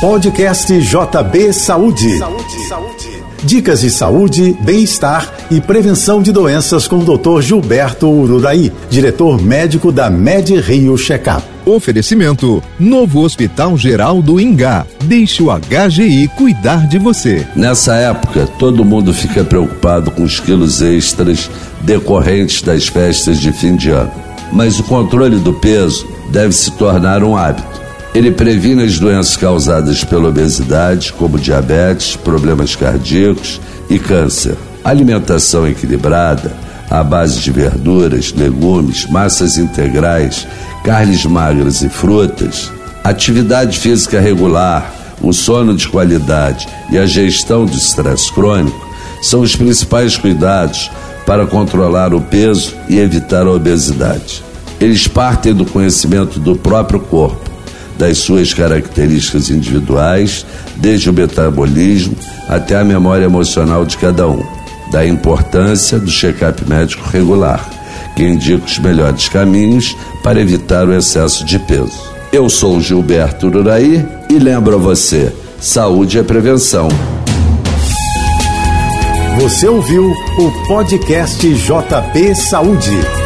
Podcast JB Saúde. Saúde, saúde. Dicas de saúde, bem-estar e prevenção de doenças com o Dr. Gilberto Ururaí, diretor médico da Med Rio Checkup. Oferecimento: Novo Hospital Geral do Ingá. Deixe o HGI cuidar de você. Nessa época, todo mundo fica preocupado com os quilos extras decorrentes das festas de fim de ano. Mas o controle do peso deve se tornar um hábito. Ele previne as doenças causadas pela obesidade, como diabetes, problemas cardíacos e câncer. Alimentação equilibrada, à base de verduras, legumes, massas integrais, carnes magras e frutas, atividade física regular, o sono de qualidade e a gestão do estresse crônico são os principais cuidados para controlar o peso e evitar a obesidade. Eles partem do conhecimento do próprio corpo das suas características individuais, desde o metabolismo até a memória emocional de cada um, da importância do check-up médico regular, que indica os melhores caminhos para evitar o excesso de peso. Eu sou Gilberto Uraí e lembro a você: saúde é prevenção. Você ouviu o podcast JB Saúde.